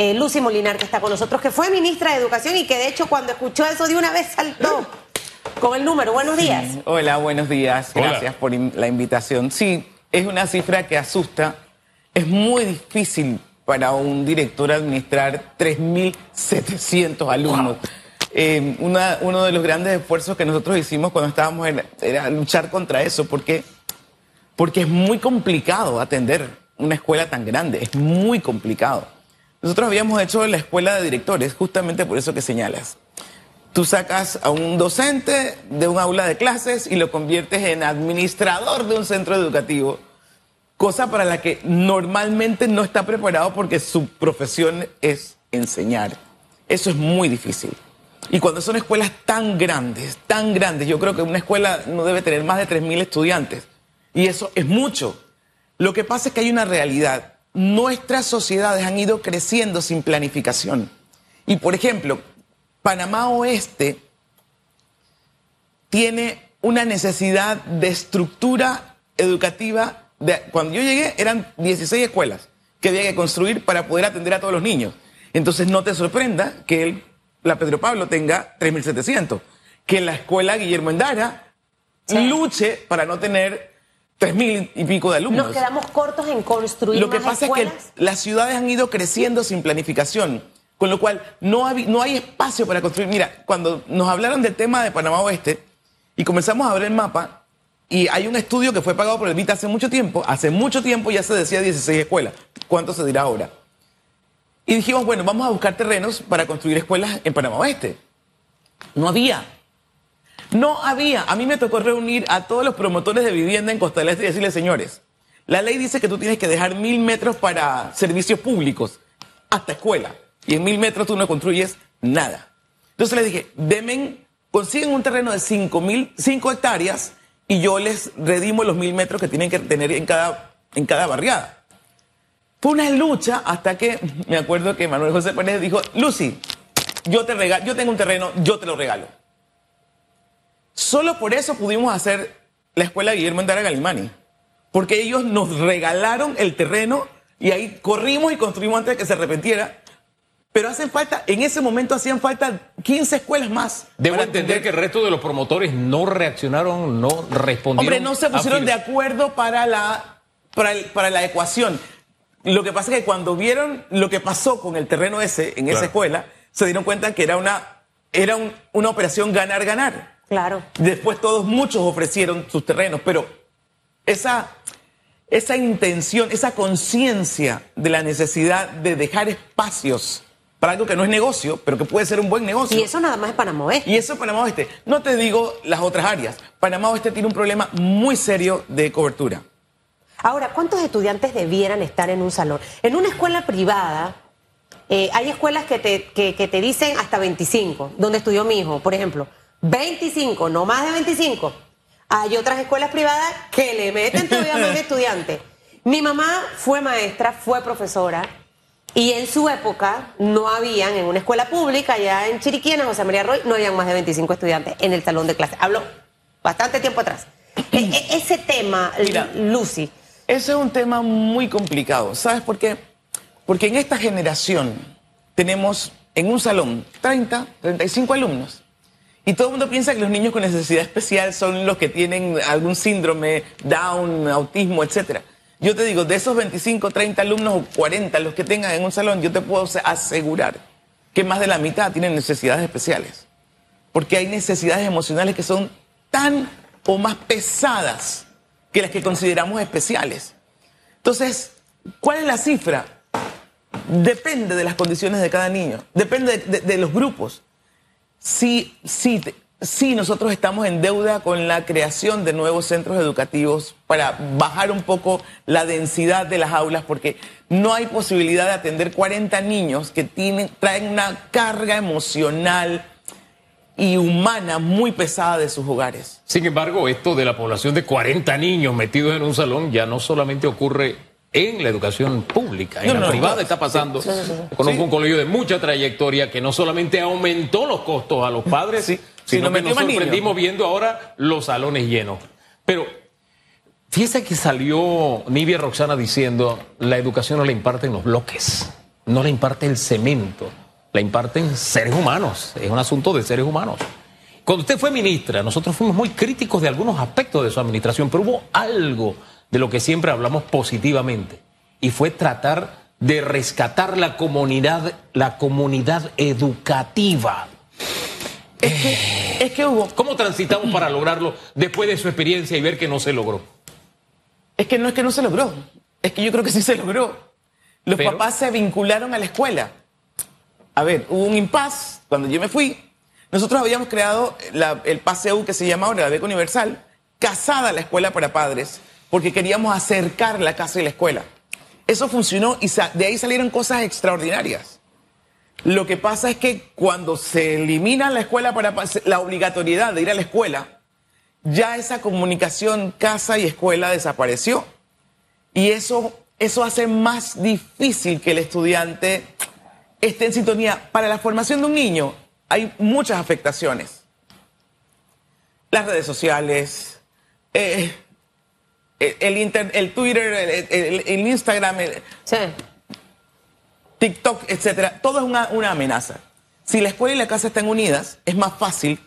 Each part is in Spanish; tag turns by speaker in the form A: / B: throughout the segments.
A: eh, Lucy Molinar, que está con nosotros, que fue ministra de Educación y que de hecho cuando escuchó eso de una vez saltó con el número. Buenos días.
B: Hola, buenos días. Gracias por la invitación. Sí, es una cifra que asusta. Es muy difícil para un director administrar 3.700 alumnos. Eh, uno de los grandes esfuerzos que nosotros hicimos cuando estábamos en, era luchar contra eso, porque, porque es muy complicado atender una escuela tan grande, es muy complicado. Nosotros habíamos hecho la escuela de directores, justamente por eso que señalas. Tú sacas a un docente de un aula de clases y lo conviertes en administrador de un centro educativo, cosa para la que normalmente no está preparado porque su profesión es enseñar. Eso es muy difícil. Y cuando son escuelas tan grandes, tan grandes, yo creo que una escuela no debe tener más de 3.000 estudiantes. Y eso es mucho. Lo que pasa es que hay una realidad. Nuestras sociedades han ido creciendo sin planificación. Y por ejemplo, Panamá Oeste tiene una necesidad de estructura educativa. De, cuando yo llegué eran 16 escuelas que había que construir para poder atender a todos los niños. Entonces no te sorprenda que el la Pedro Pablo tenga 3.700. Que la escuela Guillermo Endara luche para no tener 3.000 y pico de alumnos.
A: Nos quedamos cortos en construir
B: Lo que pasa es que las ciudades han ido creciendo sin planificación, con lo cual no, no hay espacio para construir. Mira, cuando nos hablaron del tema de Panamá Oeste y comenzamos a ver el mapa, y hay un estudio que fue pagado por el MIT hace mucho tiempo, hace mucho tiempo ya se decía 16 escuelas. ¿Cuánto se dirá ahora? Y dijimos, bueno, vamos a buscar terrenos para construir escuelas en Panamá Oeste. No había. No había. A mí me tocó reunir a todos los promotores de vivienda en Costa del Este y decirles, señores, la ley dice que tú tienes que dejar mil metros para servicios públicos, hasta escuela. Y en mil metros tú no construyes nada. Entonces les dije, demen, consiguen un terreno de cinco, mil, cinco hectáreas y yo les redimo los mil metros que tienen que tener en cada, en cada barriada. Fue una lucha hasta que me acuerdo que Manuel José Pérez dijo, Lucy, yo te regalo, yo tengo un terreno, yo te lo regalo. Solo por eso pudimos hacer la escuela Guillermo Endara Galimani, porque ellos nos regalaron el terreno y ahí corrimos y construimos antes de que se arrepentiera. Pero hacen falta, en ese momento hacían falta 15 escuelas más.
C: Debo entender que el resto de los promotores no reaccionaron, no respondieron.
B: Hombre, no se pusieron de acuerdo para la, para, para la ecuación. Lo que pasa es que cuando vieron lo que pasó con el terreno ese en esa escuela, se dieron cuenta que era una, era una operación ganar-ganar.
A: Claro.
B: Después todos, muchos ofrecieron sus terrenos, pero esa, esa intención, esa conciencia de la necesidad de dejar espacios para algo que no es negocio, pero que puede ser un buen negocio.
A: Y eso nada más es Panamá Oeste.
B: Y eso es Panamá Oeste. No te digo las otras áreas. Panamá Oeste tiene un problema muy serio de cobertura.
A: Ahora, ¿cuántos estudiantes debieran estar en un salón? En una escuela privada, eh, hay escuelas que te, que, te dicen hasta 25, donde estudió mi hijo, por ejemplo. 25, no más de 25. Hay otras escuelas privadas que le meten todavía más estudiantes. Mi mamá fue maestra, fue profesora, y en su época no habían, en una escuela pública, allá en Chiriquí, en José María Roy, no habían más de 25 estudiantes en el salón de clase. Hablo bastante tiempo atrás. E, e, ese tema, Lucy,
B: ese es un tema muy complicado. ¿Sabes por qué? Porque en esta generación tenemos en un salón 30, 35 alumnos. Y todo el mundo piensa que los niños con necesidad especial son los que tienen algún síndrome, Down, autismo, etc. Yo te digo, de esos 25, 30 alumnos o 40 los que tengan en un salón, yo te puedo asegurar que más de la mitad tienen necesidades especiales. Porque hay necesidades emocionales que son tan o más pesadas que las que consideramos especiales. Entonces, ¿cuál es la cifra? Depende de las condiciones de cada niño, depende de, los grupos. Si, si, si nosotros estamos en deuda con la creación de nuevos centros educativos para bajar un poco la densidad de las aulas, porque no hay posibilidad de atender 40 niños que tienen, traen una carga emocional, y humana muy pesada de sus hogares.
C: Sin embargo, esto de la población de 40 niños metidos en un salón ya no solamente ocurre en la educación pública, en la privada está pasando. Conozco un colegio de mucha trayectoria que no solamente aumentó los costos a los padres, sino que nos sorprendimos viendo ahora los salones llenos. Pero fíjese que salió Nivia Roxana diciendo la educación no la imparten los bloques no la imparte el cemento, la imparten seres humanos, es un asunto de seres humanos. Cuando usted fue ministra, nosotros fuimos muy críticos de algunos aspectos de su administración, pero hubo algo de lo que siempre hablamos positivamente, y fue tratar de rescatar la comunidad, la comunidad educativa.
B: Es que, es que hubo.
C: ¿Cómo transitamos para lograrlo después de su experiencia y ver que no se logró?
B: Es que no es que no se logró, es que yo creo que sí se logró. Los papás se vincularon a la escuela. A ver, hubo un impas cuando yo me fui. Nosotros habíamos creado el PASEU que se llama ahora la beca universal, casada a la escuela para padres, porque queríamos acercar la casa y la escuela. Eso funcionó y de ahí salieron cosas extraordinarias. Lo que pasa es que cuando se elimina la escuela para la obligatoriedad de ir a la escuela, ya esa comunicación casa y escuela desapareció. Y eso, eso hace más difícil que el estudiante esté en sintonía. Para la formación de un niño hay muchas afectaciones. Las redes sociales, eh, el, el Twitter, el, Instagram, TikTok, etcétera, todo es una, una, amenaza. Si la escuela y la casa están unidas, es más fácil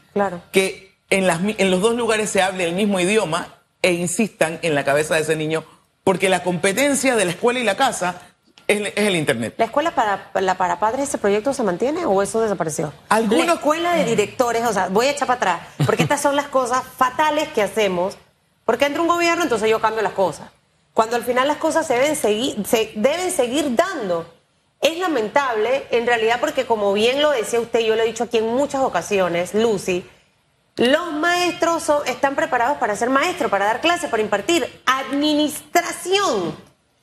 B: que en, las, en los dos lugares se hable el mismo idioma e insistan en la cabeza de ese niño, porque la competencia de la escuela y la casa es, el Internet.
A: ¿La escuela para, la para padres, ese proyecto se mantiene o eso desapareció?
B: ¿Alguna
A: La escuela de directores, o sea, voy a echar para atrás, porque estas son las cosas fatales que hacemos, porque entra un gobierno, entonces yo cambio las cosas. Cuando al final las cosas se deben seguir, se deben seguir dando. Es lamentable, en realidad, porque como bien lo decía usted, yo lo he dicho aquí en muchas ocasiones, Lucy, los maestros están preparados para ser maestros, para dar clases, para impartir. Administración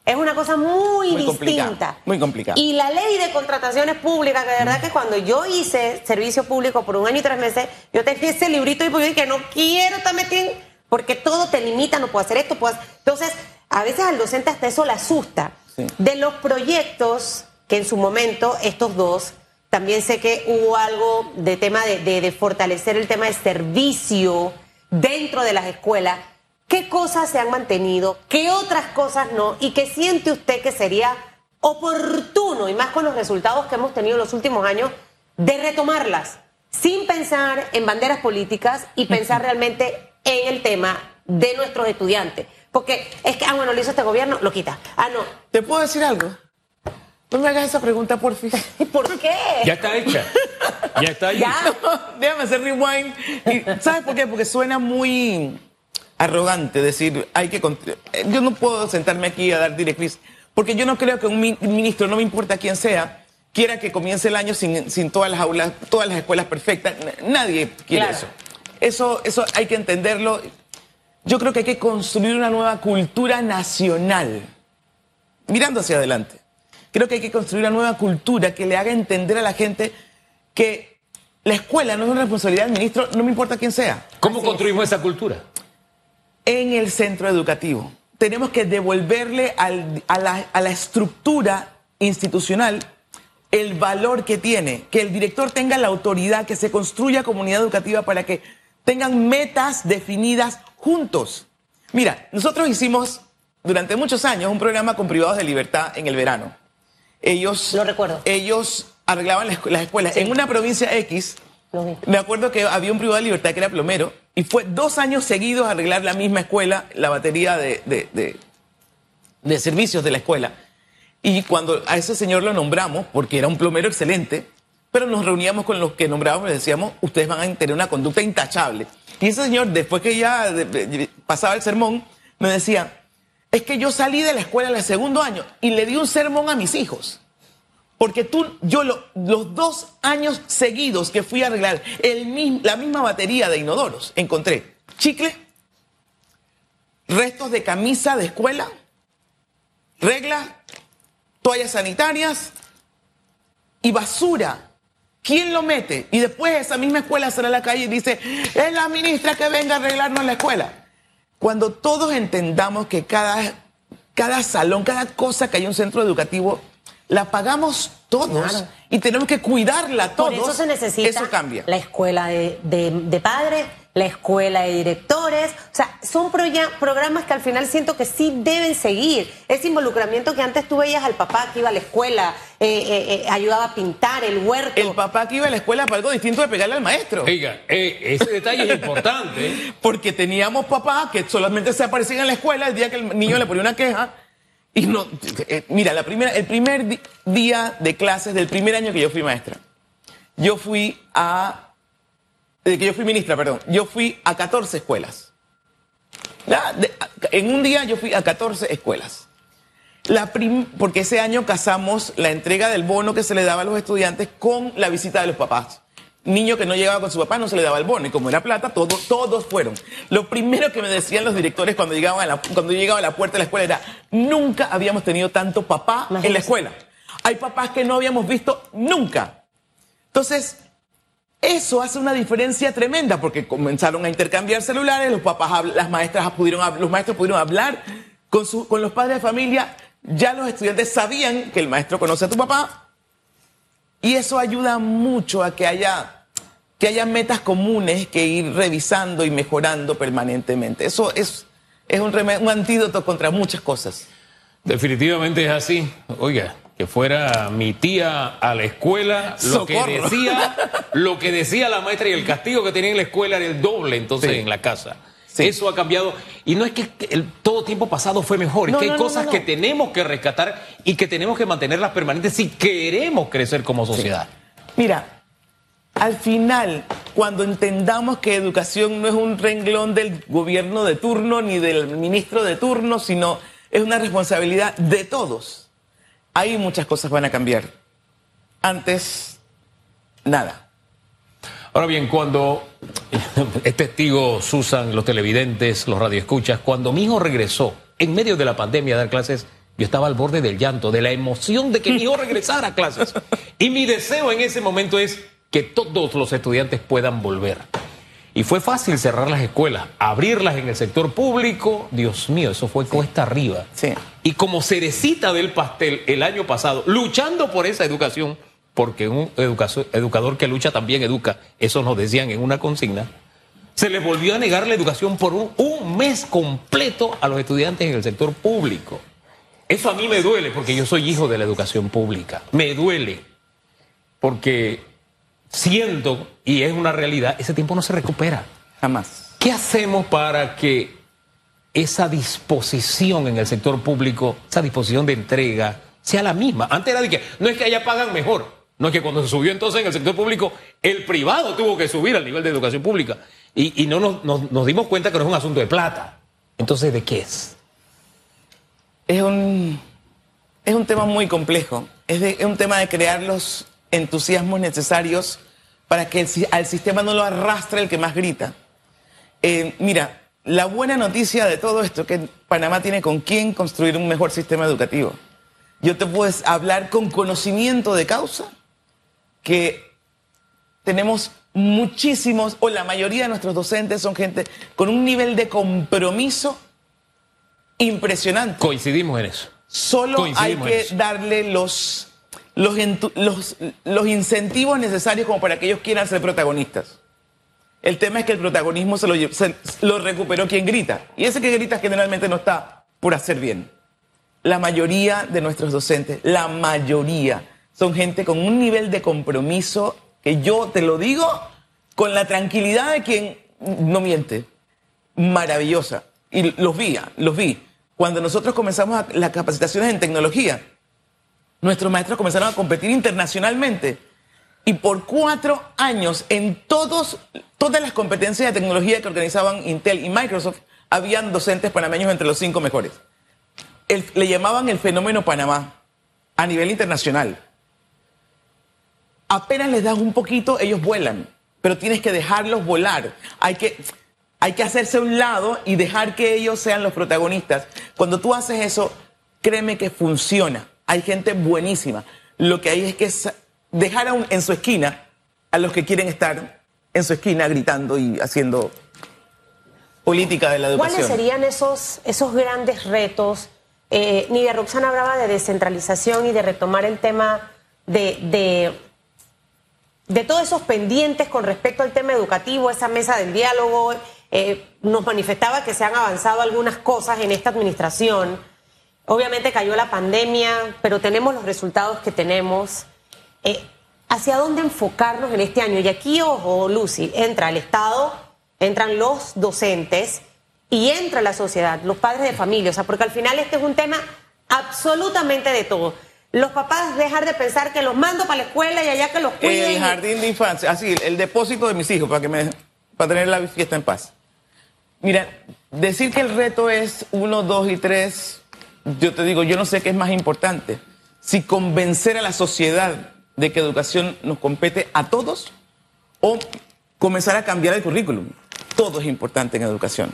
A: es una cosa muy, distinta.
B: muy complicada.
A: Y la ley de contrataciones públicas, que de verdad que cuando yo hice servicio público por un año y tres meses, yo tenía ese librito y dije que no quiero estar metiendo, porque todo te limita, no puedo hacer esto, puedo Entonces, a veces al docente hasta eso le asusta. De los proyectos que en su momento estos dos, también sé que hubo algo de tema de, fortalecer el tema de servicio dentro de las escuelas. ¿Qué cosas se han mantenido? ¿Qué otras cosas no? ¿Y qué siente usted que sería oportuno, y más con los resultados que hemos tenido en los últimos años, de retomarlas? Sin pensar en banderas políticas y pensar realmente en el tema de nuestros estudiantes. Porque es que, ah, bueno, lo hizo este gobierno, lo quita. Ah, no.
B: ¿Te puedo decir algo? No me hagas esa pregunta, por fin.
A: ¿Por qué?
C: Ya está hecha. Ya está ahí.
B: déjame hacer rewind. ¿Sabes por qué? Porque suena muy arrogante decir, hay que... Yo no puedo sentarme aquí a dar directriz, porque yo no creo que un ministro, no me importa quién sea, quiera que comience el año sin, sin todas las aulas, todas las escuelas perfectas. Nadie quiere eso. Eso, eso hay que entenderlo. Yo creo que hay que construir una nueva cultura nacional, mirando hacia adelante. Creo que hay que construir una nueva cultura que le haga entender a la gente que la escuela no es una responsabilidad del ministro, no me importa quién sea.
C: ¿Cómo construimos esa cultura?
B: En el centro educativo. Tenemos que devolverle a, la, a la estructura institucional el valor que tiene, que el director tenga la autoridad, que se construya comunidad educativa para que tengan metas definidas juntos. Mira, nosotros hicimos durante muchos años un programa con privados de libertad en el verano ellos,
A: Lo recuerdo.
B: ellos arreglaban las, escuelas. En una provincia X, me acuerdo que había un privado de libertad que era plomero y fue dos años seguidos a arreglar la misma escuela, la batería de, de, de, servicios de la escuela. Y cuando a ese señor lo nombramos, porque era un plomero excelente, pero nos reuníamos con los que nombrábamos y decíamos, ustedes van a tener una conducta intachable. Y ese señor, después que ya pasaba el sermón, me decía, es que yo salí de la escuela en el segundo año y le di un sermón a mis hijos. Porque tú, yo los dos años seguidos que fui a arreglar la misma batería de inodoros, encontré chicle, restos de camisa de escuela, reglas, toallas sanitarias y basura. ¿Quién lo mete? Y después esa misma escuela sale a la calle y dice, es la ministra que venga a arreglarnos la escuela. Cuando todos entendamos que cada, cada salón, cada cosa que hay en un centro educativo, la pagamos todos y tenemos que cuidarla todos.
A: Por eso se necesita
B: eso cambia.
A: la escuela de, de, padres, la escuela de directores. O sea, son programas que al final siento que sí deben seguir. Ese involucramiento que antes tú veías al papá que iba a la escuela, eh, eh, eh, ayudaba a pintar el huerto.
B: El papá que iba a la escuela para algo distinto de pegarle al maestro.
C: Oiga, ese detalle es importante.
B: Porque teníamos papás que solamente se aparecían en la escuela el día que el niño le ponía una queja. Y no, mira, la primera, el primer día de clases del primer año que yo fui maestra, yo fui a de que yo fui ministra, perdón, yo fui a 14 escuelas. en un día yo fui a 14 escuelas. La porque ese año casamos la entrega del bono que se le daba a los estudiantes con la visita de los papás. Niño que no llegaba con su papá no se le daba el bono y como era plata, todos, todos fueron. Lo primero que me decían los directores cuando llegaban a la, cuando llegaba a la puerta de la escuela era, nunca habíamos tenido tanto papá en la escuela. Hay papás que no habíamos visto nunca. Entonces, eso hace una diferencia tremenda porque comenzaron a intercambiar celulares, los papás, las maestras pudieron, los maestros pudieron hablar con, con los padres de familia, ya los estudiantes sabían que el maestro conoce a tu papá y eso ayuda mucho a que haya, que haya metas comunes que ir revisando y mejorando permanentemente. Eso es, es un, un antídoto contra muchas cosas.
C: Definitivamente es así. Oiga, que fuera mi tía a la escuela, lo que decía, lo que decía la maestra y el castigo que tenía en la escuela era el doble entonces en la casa. Eso ha cambiado. Y no es que el, todo tiempo pasado fue mejor, es que hay cosas que tenemos que rescatar y que tenemos que mantenerlas permanentes si queremos crecer como sociedad.
B: Mira, al final, cuando entendamos que educación no es un renglón del gobierno de turno ni del ministro de turno, sino es una responsabilidad de todos ahí muchas cosas van a cambiar. Antes, nada.
C: Ahora bien, cuando es testigo Susan, los televidentes, los radioescuchas, cuando mi hijo regresó en medio de la pandemia a dar clases, yo estaba al borde del llanto, de la emoción de que mi hijo regresara a clases. Y mi deseo en ese momento es que todos los estudiantes puedan volver. Y fue fácil cerrar las escuelas, abrirlas en el sector público. Dios mío, eso fue cuesta arriba.
B: Sí.
C: Y como cerecita del pastel el año pasado, luchando por esa educación, porque un educador que lucha también educa, eso nos decían en una consigna, se les volvió a negar la educación por un, un mes completo a los estudiantes en el sector público. Eso a mí me duele porque yo soy hijo de la educación pública. Me duele porque siendo, y es una realidad, ese tiempo no se recupera.
B: Jamás.
C: ¿Qué hacemos para que esa disposición en el sector público, esa disposición de entrega, sea la misma? Antes era de que no es que allá pagan mejor, no es que cuando se subió entonces en el sector público, el privado tuvo que subir al nivel de educación pública. Y, no nos, dimos cuenta que no es un asunto de plata. Entonces, ¿de qué es?
B: Es un, es un tema muy complejo. Es, es un tema de crear los, entusiasmos necesarios para que al sistema no lo arrastre el que más grita. Eh, mira, la buena noticia de todo esto es que Panamá tiene con quién construir un mejor sistema educativo. Yo te puedo hablar con conocimiento de causa que tenemos muchísimos, o la mayoría de nuestros docentes son gente con un nivel de compromiso impresionante.
C: Coincidimos en eso.
B: Solo hay que darle los los, los, incentivos necesarios como para que ellos quieran ser protagonistas. El tema es que el protagonismo se lo, lo recuperó quien grita. Y ese que grita generalmente no está por hacer bien. La mayoría de nuestros docentes, la mayoría, son gente con un nivel de compromiso que yo te lo digo con la tranquilidad de quien no miente. Maravillosa. Y los vi, los vi. Cuando nosotros comenzamos las capacitaciones en tecnología, nuestros maestros comenzaron a competir internacionalmente. Y por cuatro años, en todas las competencias de tecnología que organizaban Intel y Microsoft, habían docentes panameños entre los cinco mejores. le llamaban el fenómeno Panamá a nivel internacional. Apenas les das un poquito, ellos vuelan, pero tienes que dejarlos volar. Hay que, hay que hacerse a un lado y dejar que ellos sean los protagonistas. Cuando tú haces eso, créeme que funciona hay gente buenísima. Lo que hay es que dejar en su esquina a los que quieren estar en su esquina gritando y haciendo política de la educación.
A: ¿Cuáles serían esos, esos grandes retos? Eh, Nidia Roxana hablaba de descentralización y de retomar el tema de, de todos esos pendientes con respecto al tema educativo, esa mesa del diálogo, eh, nos manifestaba que se han avanzado algunas cosas en esta administración. Obviamente cayó la pandemia, pero tenemos los resultados que tenemos. Eh, ¿Hacia dónde enfocarnos en este año? Y aquí, ojo, Lucy, entra el Estado, entran los docentes y entra la sociedad, los padres de familia. O sea, porque al final este es un tema absolutamente de todo. Los papás dejar de pensar que los mando para la escuela y allá que los cuiden.
B: El jardín de infancia, así, el depósito de mis hijos para que me para tener la fiesta en paz. Mira, decir que el reto es uno, dos y tres, yo te digo, yo no sé qué es más importante. Si convencer a la sociedad de que educación nos compete a todos o comenzar a cambiar el currículum. Todo es importante en educación.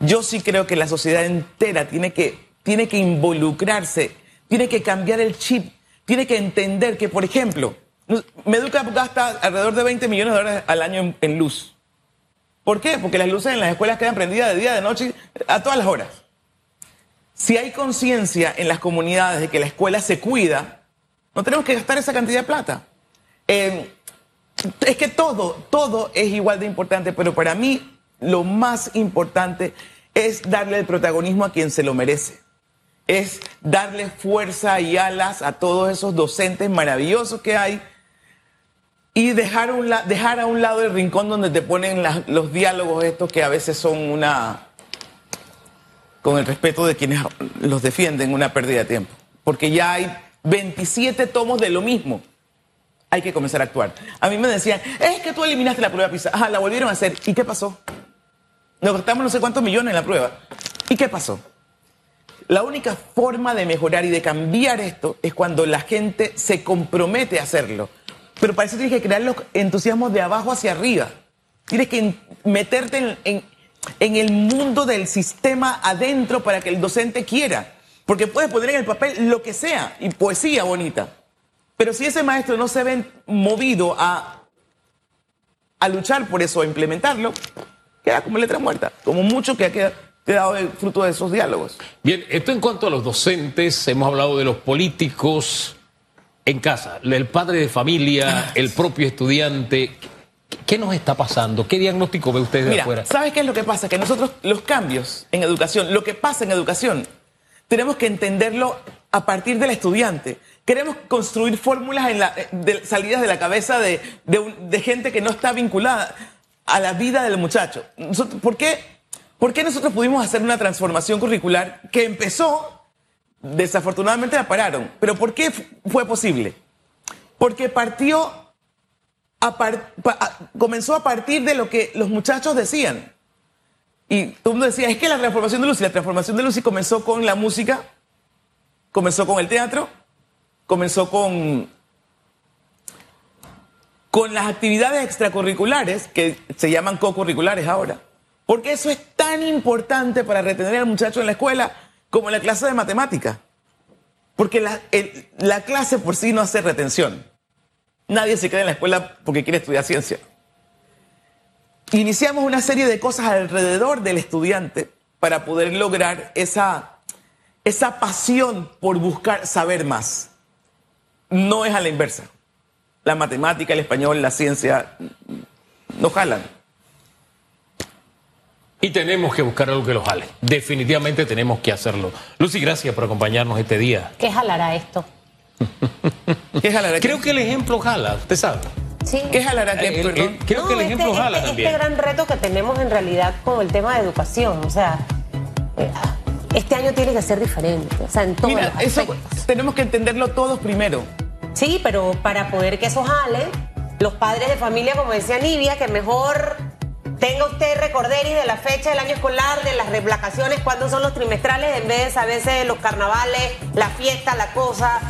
B: Yo sí creo que la sociedad entera tiene que, tiene que involucrarse, tiene que cambiar el chip, tiene que entender que, por ejemplo, Meduca gasta alrededor de 20 millones de dólares al año en luz. ¿Por qué? Porque las luces en las escuelas quedan prendidas de día, de noche, a todas las horas. Si hay conciencia en las comunidades de que la escuela se cuida, no tenemos que gastar esa cantidad de plata. Eh, es que todo, todo es igual de importante, pero para mí lo más importante es darle el protagonismo a quien se lo merece. Es darle fuerza y alas a todos esos docentes maravillosos que hay y dejar, a un lado el rincón donde te ponen los diálogos estos que a veces son una, con el respeto de quienes los defienden, una pérdida de tiempo. Porque ya hay 27 tomos de lo mismo. Hay que comenzar a actuar. A mí me decían, es que tú eliminaste la prueba PISA. Ajá, la volvieron a hacer. ¿Y qué pasó? Nos gastamos no sé cuántos millones en la prueba. ¿Y qué pasó? La única forma de mejorar y de cambiar esto es cuando la gente se compromete a hacerlo. Pero para eso tienes que crear los entusiasmos de abajo hacia arriba. Tienes que meterte en, el mundo del sistema adentro para que el docente quiera. Porque puedes poner en el papel lo que sea y poesía bonita. Pero si ese maestro no se ve movido a, a luchar por eso, a implementarlo, queda como letra muerta. Como mucho que ha quedado el fruto de esos diálogos.
C: Bien, esto en cuanto a los docentes, hemos hablado de los políticos, en casa, el padre de familia, el propio estudiante, ¿qué nos está pasando? ¿Qué diagnóstico ve usted de
B: Mira,
C: afuera?
B: ¿Sabes qué es lo que pasa? Que nosotros los cambios en educación, lo que pasa en educación, tenemos que entenderlo a partir del estudiante. Queremos construir fórmulas en la, de, salidas de la cabeza de, de, gente que no está vinculada a la vida del muchacho. ¿por, qué, ¿Por qué nosotros pudimos hacer una transformación curricular que empezó Desafortunadamente la pararon. ¿Pero por qué fue posible? Porque partió, comenzó a partir de lo que los muchachos decían. Y todo el mundo decía, es que la transformación de Lucy, la transformación de Lucy comenzó con la música, comenzó con el teatro, comenzó con, con las actividades extracurriculares, que se llaman co-curriculares ahora. Porque eso es tan importante para retener al muchacho en la escuela como la clase de matemática. Porque la, la clase por sí no hace retención. Nadie se queda en la escuela porque quiere estudiar ciencia. Iniciamos una serie de cosas alrededor del estudiante para poder lograr esa, esa pasión por buscar saber más. No es a la inversa. La matemática, el español, la ciencia no jalan.
C: Y tenemos que buscar algo que lo jale. Definitivamente tenemos que hacerlo. Lucy, gracias por acompañarnos este día.
A: ¿Qué jalará esto?
C: ¿Qué jalará? Creo que el ejemplo jala, usted sabe.
A: Sí.
B: ¿Qué jalará?
C: ¿Qué, eh, creo que el ejemplo
A: este,
C: jala
A: este,
C: también.
A: Este gran reto que tenemos en realidad con el tema de educación, o sea, eh, este año tiene que ser diferente, o sea, en todos
B: Mira, eso tenemos que entenderlo todos primero.
A: Sí, pero para poder que eso jale, los padres de familia, como decía Nivia, que mejor Tenga usted recorderis de la fecha del año escolar, de las vacaciones, cuándo son los trimestrales, en vez de a veces los carnavales, la fiesta, la cosa.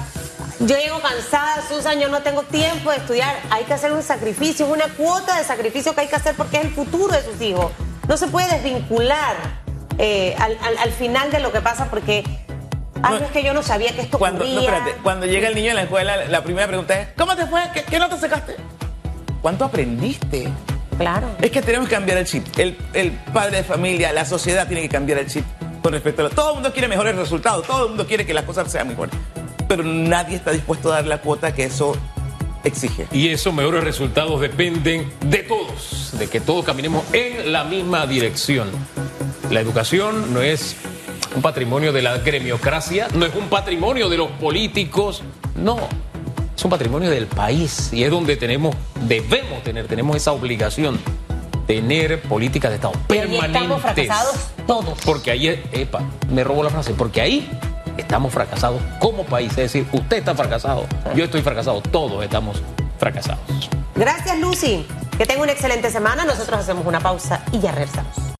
A: Yo llego cansada, Susan, yo no tengo tiempo de estudiar. Hay que hacer un sacrificio, es una cuota de sacrificio que hay que hacer porque es el futuro de sus hijos. No se puede desvincular eh, al, final de lo que pasa porque Ay, es que yo no sabía que esto
B: cuando,
A: ocurría.
B: No, espérate. Cuando llega el niño a la escuela, la primera pregunta es, ¿cómo te fue? ¿Qué, qué no te sacaste? ¿Cuánto aprendiste?
A: Claro.
B: Es que tenemos que cambiar el chip. El, padre de familia, la sociedad tiene que cambiar el chip con respecto a Todo el mundo quiere mejores resultados, todo el mundo quiere que las cosas sean mejores. Pero nadie está dispuesto a dar la cuota que eso exige.
C: Y esos mejores resultados dependen de todos, de que todos caminemos en la misma dirección. La educación no es un patrimonio de la gremiocracia, no es un patrimonio de los políticos, no, es un patrimonio del país y es donde tenemos, debemos tener, tenemos esa obligación, tener políticas de Estado permanentes.
A: estamos fracasados todos.
C: Porque ahí, epa, me robo la frase, porque ahí estamos fracasados como país, es decir, usted está fracasado, yo estoy fracasado, todos estamos fracasados.
A: Gracias Lucy, que tenga una excelente semana, nosotros hacemos una pausa y ya regresamos.